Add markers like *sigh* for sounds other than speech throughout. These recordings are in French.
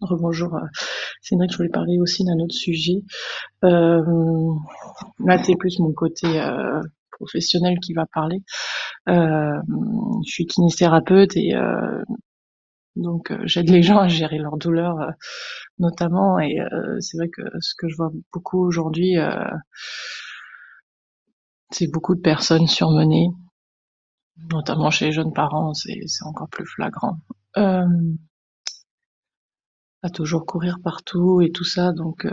rebonjour euh, Cédric, je voulais parler aussi d'un autre sujet. Euh, là, c'est plus mon côté euh, professionnel qui va parler. Euh, je suis kinésithérapeute et donc j'aide les *laughs* gens à gérer leur douleur notamment et c'est vrai que ce que je vois beaucoup aujourd'hui c'est beaucoup de personnes surmenées notamment chez les jeunes parents c'est encore plus flagrant à toujours courir partout et tout ça donc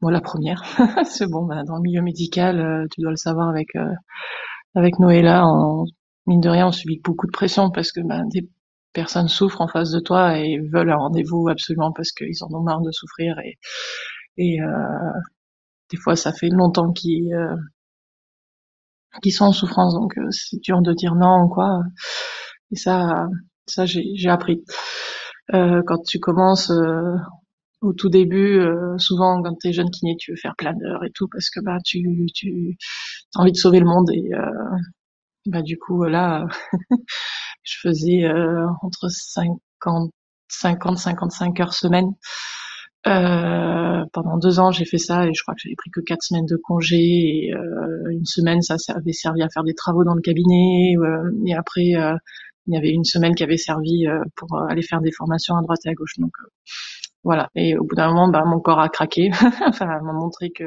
moi la première *laughs* c'est bon bah, dans le milieu médical tu dois le savoir avec avec Noëlla on mine de rien on subit beaucoup de pression parce que bah, des personnes souffrent en face de toi et veulent un rendez-vous absolument parce qu'ils en ont marre de souffrir et, et euh, des fois ça fait longtemps qu'ils euh, sont en souffrance donc euh, c'est dur de dire non quoi. Et ça ça j'ai appris. euh, quand tu commences euh, au tout début souvent quand t'es jeune kiné tu veux faire plein d'heures et tout parce que bah tu tu as envie de sauver le monde et bah du coup là *laughs* je faisais euh, entre 50 50 55 heures semaine. Euh, pendant deux ans j'ai fait ça et je crois que j'avais pris que quatre semaines de congé et euh, une semaine ça avait servi à faire des travaux dans le cabinet euh, et après euh, il y avait une semaine qui avait servi euh, pour aller faire des formations à droite et à gauche donc voilà et au bout d'un moment bah, mon corps a craqué *laughs* enfin m'a montré que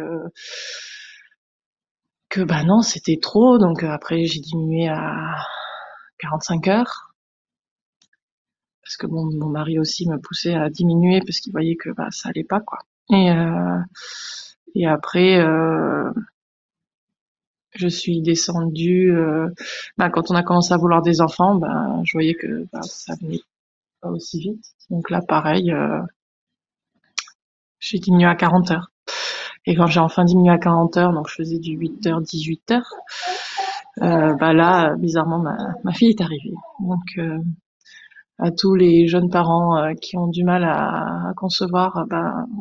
que bah non, c'était trop. Donc euh, après, j'ai diminué à 45 heures. Parce que mon, mon mari aussi me poussait à diminuer parce qu'il voyait que bah, ça allait pas quoi. Et, euh, et après, euh, je suis descendue. Euh, bah, quand on a commencé à vouloir des enfants, bah, je voyais que bah, ça venait pas aussi vite. Donc là, pareil, euh, j'ai diminué à 40 heures. Et quand j'ai enfin diminué à 40 heures, donc je faisais du 8 heures, 18 heures, euh, bah là, bizarrement, ma, fille est arrivée. Donc, euh, à tous les jeunes parents euh, qui ont du mal à, concevoir,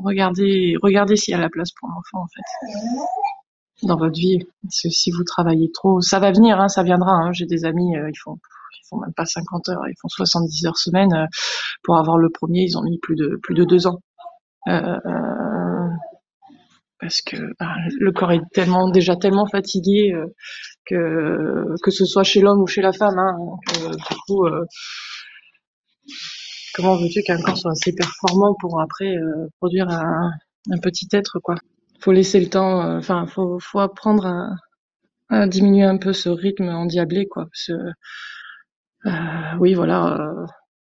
regardez, regardez s'il y a la place pour l'enfant, en fait, dans votre vie. Parce que si vous travaillez trop, ça va venir, hein, ça viendra. Hein. J'ai des amis, euh, ils font ils font même pas 50 heures, ils font 70 heures semaine. Euh, pour avoir le premier, ils ont mis plus de plus de deux ans. Euh, parce que bah, le corps est tellement déjà tellement fatigué que que ce soit chez l'homme ou chez la femme. Hein, du coup, comment veux-tu qu'un corps soit assez performant pour après produire un, un, petit être quoi? Faut laisser le temps. Euh, enfin, faut apprendre à, diminuer un peu ce rythme endiablé quoi. Parce euh, oui, voilà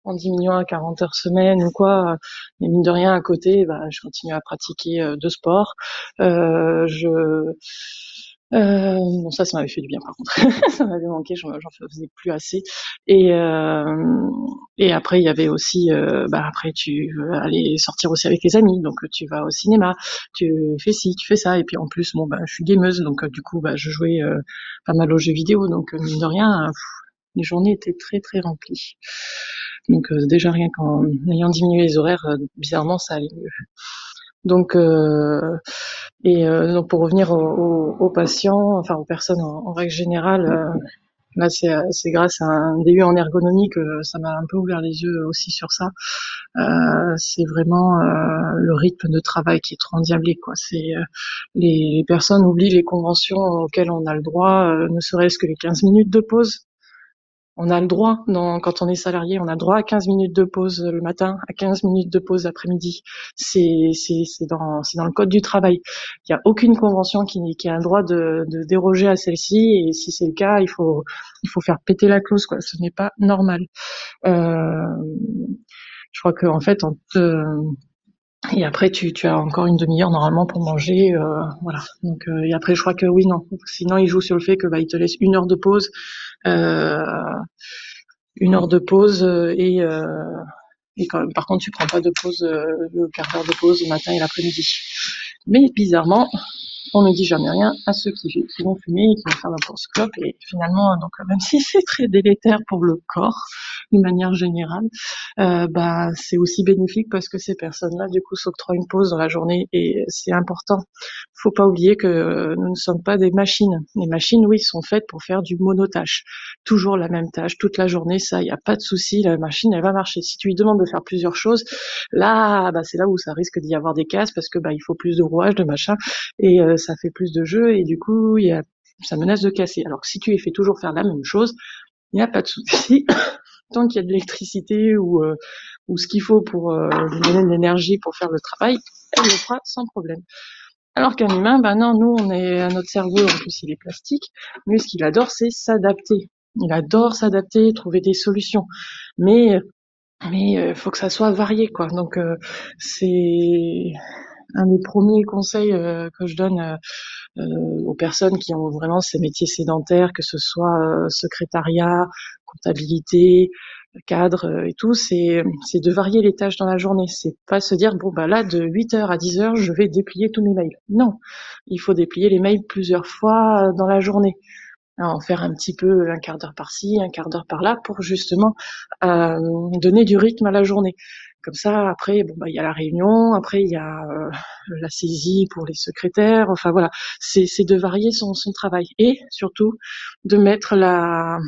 en diminuant à 40 heures semaine ou quoi. Mais mine de rien, à côté, bah, je continue à pratiquer euh, de sport. Euh, je euh, bon ça, ça m'avait fait du bien par contre. *laughs* ça m'avait manqué, j'en faisais plus assez. Et euh, et après il y avait aussi, euh, bah après tu veux aller sortir aussi avec les amis, donc tu vas au cinéma, tu fais ci, tu fais ça. Et puis en plus, bon bah je suis gameuse, donc du coup bah je jouais pas mal aux jeux vidéo, donc mine de rien, les journées étaient très très remplies. Donc euh, déjà rien qu'en ayant diminué les horaires, euh, bizarrement ça allait mieux. Donc, euh, et euh, donc pour revenir aux, aux, patients, enfin aux personnes en, règle générale, euh, là c'est grâce à un DU en ergonomie que ça m'a un peu ouvert les yeux aussi sur ça. c'est vraiment le rythme de travail qui est trop endiablé. Quoi. C'est les, les, personnes oublient les conventions auxquelles on a le droit, ne serait-ce que les 15 minutes de pause on a le droit, quand on est salarié, on a le droit à 15 minutes de pause le matin, à 15 minutes de pause l'après-midi. C'est, dans, le code du travail. Il n'y a aucune convention qui, qui a un droit de, déroger à celle-ci. Et si c'est le cas, il faut, faire péter la clause. Ce n'est pas normal. Euh, je crois qu'en en fait, on et après, tu, as encore une demi-heure normalement pour manger, euh, voilà. Donc, euh, et après, je crois que oui, non. Sinon, il joue sur le fait que bah, il te laisse une heure de pause, euh, une heure de pause et et quand, par contre, tu prends pas de pause, le quart d'heure de pause le matin et l'après-midi. Mais bizarrement, on ne dit jamais rien à ceux qui, vont fumer et qui vont faire la course. Et finalement, donc même *laughs* si c'est très délétère pour le corps, d'une manière générale, euh, bah c'est aussi bénéfique parce que ces personnes-là, du coup, s'octroient une pause dans la journée et c'est important. Faut pas oublier que nous ne sommes pas des machines. Les machines, oui, sont faites pour faire du monotâche, toujours la même tâche toute la journée. Ça, il n'y a pas de souci. La machine, elle va marcher. Si tu lui demandes de faire plusieurs choses, là, bah c'est là où ça risque d'y avoir des cases parce que bah il faut plus de rouage, de machin et euh, ça fait plus de jeux et du coup, ça menace de casser. Alors que si tu les fais toujours faire la même chose, il n'y a pas de souci. *coughs* Tant qu'il y a de l'électricité ou, euh, ce qu'il faut pour euh, donner de l'énergie pour faire le travail, elle le fera sans problème. Alors qu'un humain, ben non, nous, on est notre cerveau, en plus il est plastique. Lui, ce qu'il adore, c'est s'adapter. Il adore s'adapter, trouver des solutions. Mais il faut que ça soit varié, quoi. Donc c'est un des premiers conseils euh, que je donne euh, euh, aux personnes qui ont vraiment ces métiers sédentaires, que ce soit secrétariat, comptabilité, cadre et tout, c'est de varier les tâches dans la journée. C'est pas se dire bon bah là de 8h à 10h je vais déplier tous mes mails. Non, il faut déplier les mails plusieurs fois dans la journée. En faire un petit peu un quart d'heure par-ci, un quart d'heure par-là pour justement donner du rythme à la journée. Comme ça, après, bon, bah, il y a la réunion, après, il y a euh, la saisie pour les secrétaires. Enfin, voilà, c'est de varier son, son travail. Et surtout de mettre la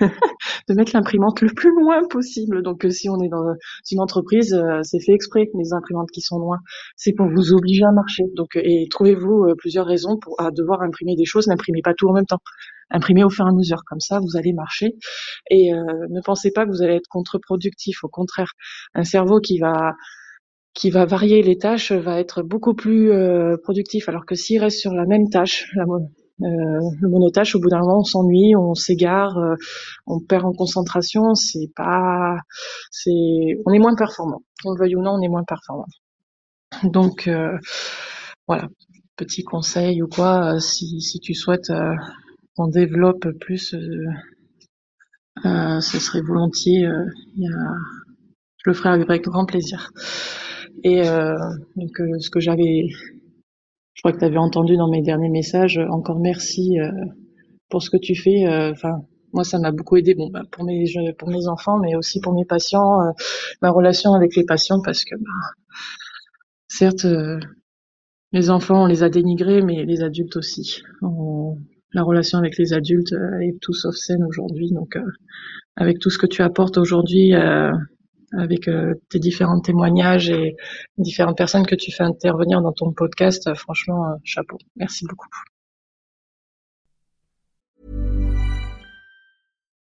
de mettre l'imprimante le plus loin possible. Donc, euh, si on est dans une entreprise, euh, c'est fait exprès les imprimantes qui sont loin. C'est pour vous obliger à marcher. Donc, et trouvez-vous plusieurs raisons pour à devoir imprimer des choses. N'imprimez pas tout en même temps imprimer au fur et à mesure. Comme ça, vous allez marcher. Et euh, ne pensez pas que vous allez être contre-productif. Au contraire, un cerveau qui va qui va varier les tâches va être beaucoup plus euh, productif. Alors que s'il reste sur la même tâche, la, euh, le monotâche, au bout d'un moment, on s'ennuie, on s'égare, on perd en concentration. C'est pas, c'est, on est moins performant. Qu'on le veuille ou non, on est moins performant. Donc voilà, petit conseil ou quoi, si, si tu souhaites on développe plus, euh, euh, ce serait volontiers. Euh, je le ferai avec grand plaisir. Et donc ce que j'avais, je crois que tu avais entendu dans mes derniers messages. Encore merci pour ce que tu fais. Enfin, moi, ça m'a beaucoup aidé. Bon, bah, pour mes pour mes enfants, mais aussi pour mes patients, ma relation avec les patients, parce que bah, certes, les enfants, on les a dénigrés, mais les adultes aussi. La relation avec les adultes euh, est tout sauf saine aujourd'hui. Donc, euh, avec tout ce que tu apportes aujourd'hui, euh, avec tes différents témoignages et différentes personnes que tu fais intervenir dans ton podcast, franchement, chapeau. Merci beaucoup.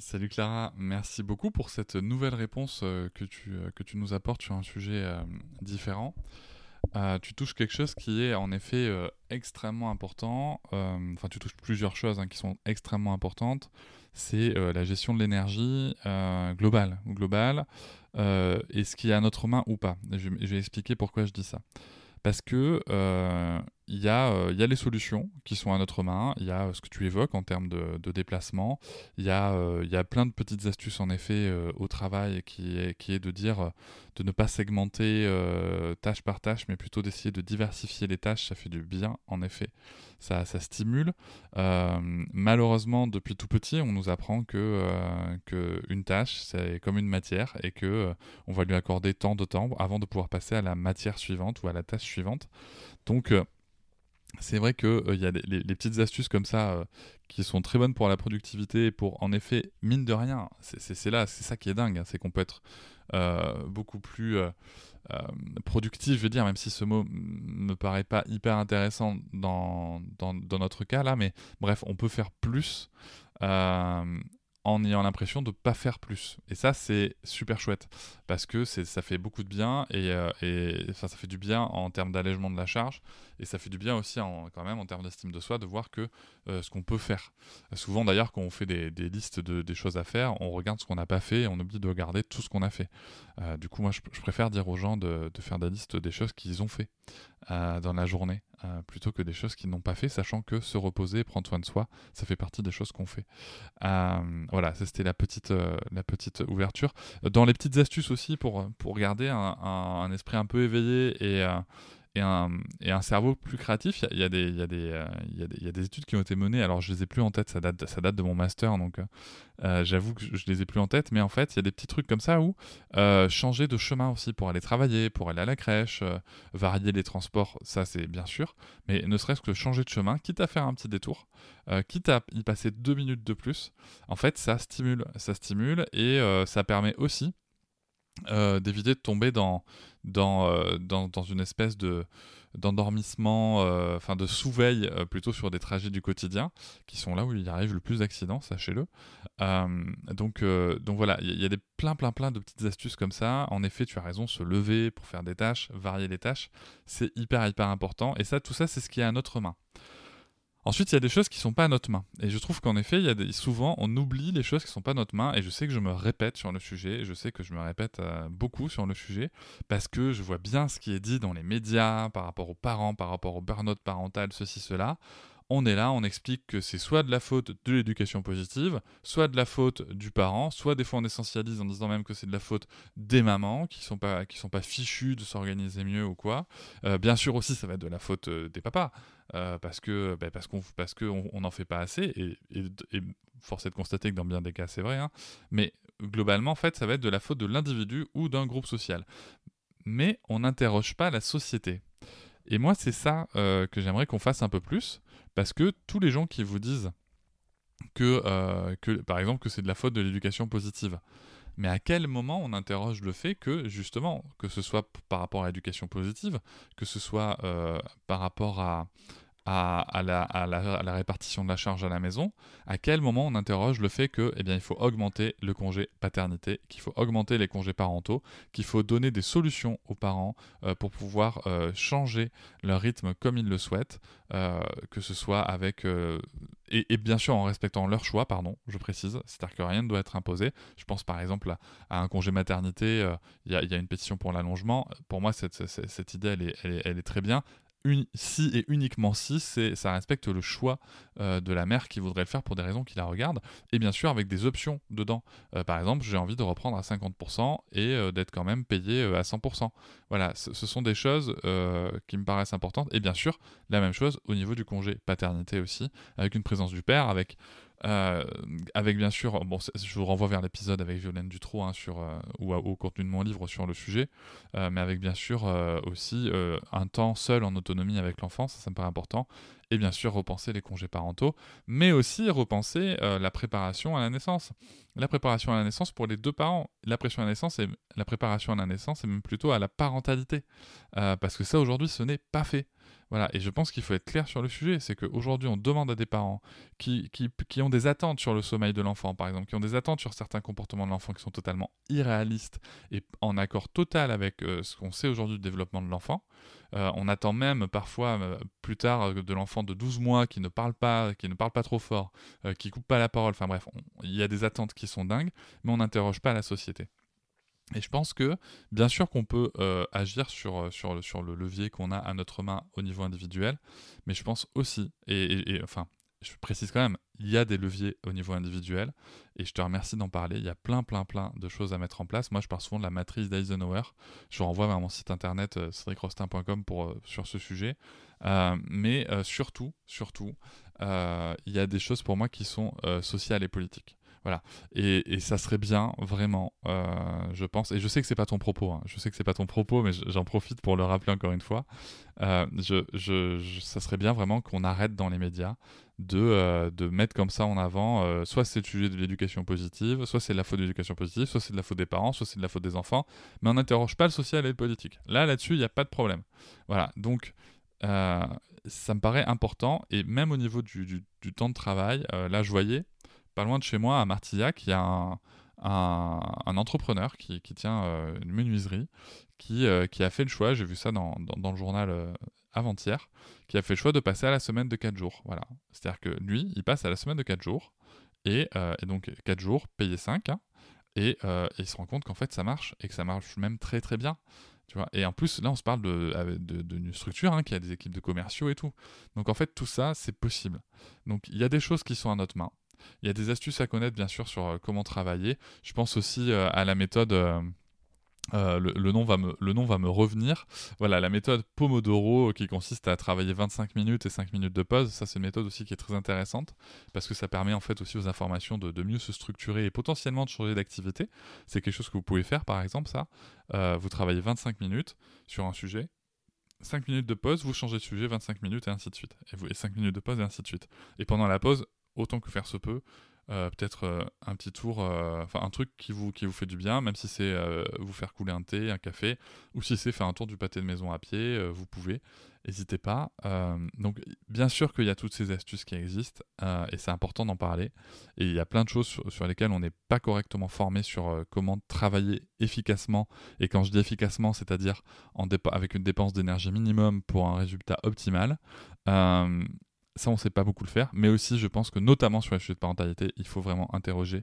Salut Clara, merci beaucoup pour cette nouvelle réponse euh, que tu, euh, que tu nous apportes sur un sujet euh, différent. tu touches quelque chose qui est en effet extrêmement important. Enfin, tu touches plusieurs choses hein, qui sont extrêmement importantes. C'est la gestion de l'énergie globale, globale, et ce qui est à notre main ou pas. je vais expliquer pourquoi je dis ça. Parce que il y, a, euh, y a les solutions qui sont à notre main, il y a euh, ce que tu évoques en termes de, déplacement, il y, a, euh, y a plein de petites astuces en effet au travail qui est, qui est de dire de ne pas segmenter tâche par tâche, mais plutôt d'essayer de diversifier les tâches, ça fait du bien en effet, ça, ça stimule. malheureusement, depuis tout petit, on nous apprend que, que une tâche, c'est comme une matière et que on va lui accorder tant de temps avant de pouvoir passer à la matière suivante ou à la tâche suivante. Donc, c'est vrai qu'il il euh, y a les, petites astuces comme ça euh, qui sont très bonnes pour la productivité et pour, en effet, mine de rien, c'est là, c'est ça qui est dingue, hein, c'est qu'on peut être euh, beaucoup plus productif, je veux dire, même si ce mot me paraît pas hyper intéressant dans, dans, dans notre cas là, mais bref, on peut faire plus en ayant l'impression de ne pas faire plus. Et ça, c'est super chouette parce que ça fait beaucoup de bien et, euh, ça fait du bien en termes d'allègement de la charge et ça fait du bien aussi en, quand même en termes d'estime de soi de voir que euh, ce qu'on peut faire. Souvent d'ailleurs, quand on fait des, listes de des choses à faire, on regarde ce qu'on n'a pas fait et on oublie de regarder tout ce qu'on a fait. Euh, du coup, moi, je, préfère dire aux gens de, de faire des listes des choses qu'ils ont fait dans la journée euh, plutôt que des choses qu'ils n'ont pas fait, sachant que se reposer, prendre soin de soi, ça fait partie des choses qu'on fait. Euh, voilà, c'était la petite, euh, la petite ouverture. Dans les petites astuces aussi pour, pour garder un esprit un peu éveillé et, et un, cerveau plus créatif. Il y, a, des, études qui ont été menées, alors je les ai plus en tête, ça date, de mon master, donc euh, j'avoue que je, les ai plus en tête, mais en fait, il y a des petits trucs comme ça où euh, changer de chemin aussi pour aller travailler, pour aller à la crèche, euh, varier les transports, ça c'est bien sûr, mais ne serait-ce que changer de chemin, quitte à faire un petit détour, quitte à y passer deux minutes de plus, en fait, ça stimule, ça stimule et ça permet aussi euh, d'éviter de tomber dans, dans, euh, dans, dans, une espèce de d'endormissement, euh, enfin de sous-veille plutôt sur des trajets du quotidien, qui sont là où il arrive le plus d'accidents, sachez-le. donc, donc voilà, il y, a des plein plein plein de petites astuces comme ça. En effet, tu as raison, se lever pour faire des tâches, varier les tâches, c'est hyper hyper important. Et ça, tout ça, c'est ce qui est à notre main. Ensuite, il y a des choses qui sont pas à notre main. Et je trouve qu'en effet, y a des... souvent, on oublie les choses qui sont pas à notre main. Et je sais que je me répète sur le sujet. Je sais que je me répète euh, beaucoup sur le sujet. Parce que je vois bien ce qui est dit dans les médias par rapport aux parents, par rapport au burn-out parental, ceci, cela on est là, on explique que c'est soit de la faute de l'éducation positive, soit de la faute du parent, soit des fois on essentialise en disant même que c'est de la faute des mamans qui sont pas qui sont pas fichues de s'organiser mieux ou quoi. Euh, bien sûr aussi ça va être de la faute euh, des papas euh, parce que bah, parce qu'on parce n'en fait pas assez et, et, force est de constater que dans bien des cas c'est vrai. Hein. mais globalement en fait ça va être de la faute de l'individu ou d'un groupe social. Mais on n'interroge pas la société. Et moi, c'est ça euh, que j'aimerais qu'on fasse un peu plus, parce que tous les gens qui vous disent que, euh, que par exemple, que c'est de la faute de l'éducation positive, mais à quel moment on interroge le fait que, justement, que ce soit par rapport à l'éducation positive, que ce soit euh, par rapport à, à, la, répartition de la charge à la maison, à quel moment on interroge le fait que, eh bien, il faut augmenter le congé paternité, qu'il faut augmenter les congés parentaux, qu'il faut donner des solutions aux parents euh, pour pouvoir euh, changer leur rythme comme ils le souhaitent, euh, que ce soit avec et, bien sûr en respectant leur choix, pardon, je précise, c'est-à-dire que rien ne doit être imposé. Je pense par exemple à, un congé maternité, il y, a une pétition pour l'allongement. Pour moi, cette, idée, elle est très bien si et uniquement si ça respecte le choix euh, de la mère qui voudrait le faire pour des raisons qui la regardent, et bien sûr avec des options dedans. Euh, par exemple, j'ai envie de reprendre à 50% et euh, d'être quand même payé à 100%. Voilà, ce sont des choses qui me paraissent importantes, et bien sûr, la même chose au niveau du congé paternité aussi, avec une présence du père, avec euh, avec bien sûr, bon, je vous renvoie vers l'épisode avec Violaine Dutro hein, sur, euh, ou au contenu de mon livre sur le sujet, euh, mais avec bien sûr aussi un temps seul en autonomie avec l'enfant, ça, me paraît important, et bien sûr repenser les congés parentaux, mais aussi repenser la préparation à la naissance. La préparation à la naissance pour les deux parents, la, à la, naissance et, la préparation à la naissance et même plutôt à la parentalité, parce que ça aujourd'hui ce n'est pas fait. Voilà, et je pense qu'il faut être clair sur le sujet. C'est qu'aujourd'hui, on demande à des parents qui, ont des attentes sur le sommeil de l'enfant, par exemple, qui ont des attentes sur certains comportements de l'enfant qui sont totalement irréalistes et en accord total avec euh, ce qu'on sait aujourd'hui du développement de l'enfant. Euh, on attend même parfois euh, plus tard de l'enfant de 12 mois qui ne parle pas, qui ne parle pas trop fort, qui coupe pas la parole. Enfin bref, il y a des attentes qui sont dingues, mais on n'interroge pas la société. Et je pense que, bien sûr qu'on peut euh, agir sur, euh, sur, le, sur le levier qu'on a à notre main au niveau individuel, mais je pense aussi, et, enfin, je précise quand même, il y a des leviers au niveau individuel, et je te remercie d'en parler. Il y a plein, plein, plein de choses à mettre en place. Moi, je parle souvent de la matrice d'Eisenhower. Je renvoie vers mon site internet euh, pour, sur ce sujet. mais surtout, surtout, il y a des choses pour moi qui sont sociales et politiques. Voilà. Et, ça serait bien, vraiment, euh, je pense. Et je sais que c'est pas ton propos. Hein. Je sais que c'est pas ton propos, mais j'en profite pour le rappeler encore une fois. Euh, je, ça serait bien vraiment qu'on arrête dans les médias de, euh, mettre comme ça en avant. soit c'est le sujet de l'éducation positive, soit c'est de la faute de l'éducation positive, soit c'est de la faute des parents, soit c'est de la faute des enfants. Mais on n'interroge pas le social et le politique. Là, là-dessus, il n'y a pas de problème. Voilà. Donc. ça me paraît important et même au niveau du temps de travail, là je voyais, pas loin de chez moi, à Martillac, il y a un, entrepreneur qui, tient euh, une menuiserie qui, euh, qui, a fait le choix, j'ai vu ça dans, le journal euh, avant-hier, qui a fait le choix de passer à la semaine de 4 jours. Voilà. C'est-à-dire que lui, il passe à la semaine de 4 jours, et, donc 4 jours, payé 5, hein, et, il se rend compte qu'en fait ça marche, et que ça marche même très très bien. Tu vois et en plus, là, on se parle d'une de, de, structure hein, qui a des équipes de commerciaux et tout. Donc en fait, tout ça, c'est possible. Donc il y a des choses qui sont à notre main. Il y a des astuces à connaître, bien sûr, sur euh, comment travailler. Je pense aussi euh, à la méthode. Euh, le, nom va me, le nom va me revenir. Voilà, la méthode Pomodoro qui consiste à travailler 25 minutes et 5 minutes de pause. Ça, c'est une méthode aussi qui est très intéressante parce que ça permet en fait aussi aux informations de, mieux se structurer et potentiellement de changer d'activité. C'est quelque chose que vous pouvez faire par exemple, ça. vous travaillez 25 minutes sur un sujet. 5 minutes de pause, vous changez de sujet, 25 minutes et ainsi de suite. Et, vous, et 5 minutes de pause et ainsi de suite. Et pendant la pause, autant que faire se peut. Euh, peut-être euh, un petit tour, euh, enfin un truc qui vous, qui vous fait du bien, même si c'est vous faire couler un thé, un café, ou si c'est faire un tour du pâté de maison à pied, vous pouvez, n'hésitez pas. donc bien sûr qu'il y a toutes ces astuces qui existent, et c'est important d'en parler, et il y a plein de choses sur, lesquelles on n'est pas correctement formé sur comment travailler efficacement, et quand je dis efficacement, c'est-à-dire avec une dépense d'énergie minimum pour un résultat optimal. Ça, on sait pas beaucoup le faire, mais aussi, je pense que notamment sur les sujets de parentalité, il faut vraiment interroger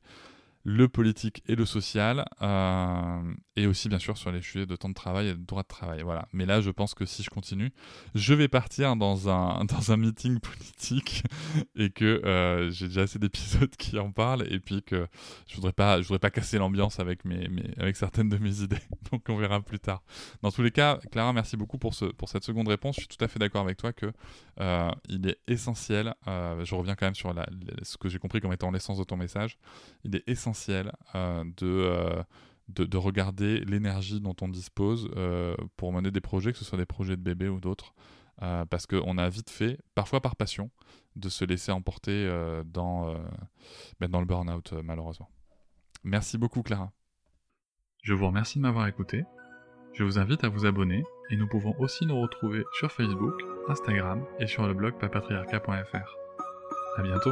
le politique et le social, euh, et aussi bien sûr sur les sujets de temps de travail et de droit de travail. Voilà. Mais là, je pense que si je continue, je vais partir dans un, *laughs* dans un meeting politique *laughs* et que euh, j'ai déjà assez d'épisodes *laughs* qui en parlent, et puis que je voudrais voudrais pas casser l'ambiance avec, mes, avec certaines de mes idées. Donc on verra plus tard. Dans tous les cas, Clara, merci beaucoup pour, ce, pour cette seconde réponse. Je suis tout à fait d'accord avec toi que euh, il est essentiel, je reviens quand même sur ce que j'ai compris comme étant l'essence de ton message, il est essentiel euh, euh, de, de, regarder l'énergie dont on dispose euh, pour mener des projets, que ce soit des projets de bébé ou d'autres. parce qu'on a vite fait, parfois par passion, de se laisser emporter dans, ben, dans le burn-out, malheureusement. Merci beaucoup, Clara. Je vous remercie de m'avoir écouté. Je vous invite à vous abonner et nous pouvons aussi nous retrouver sur Facebook, Instagram et sur le blog papatriarca.fr. À bientôt!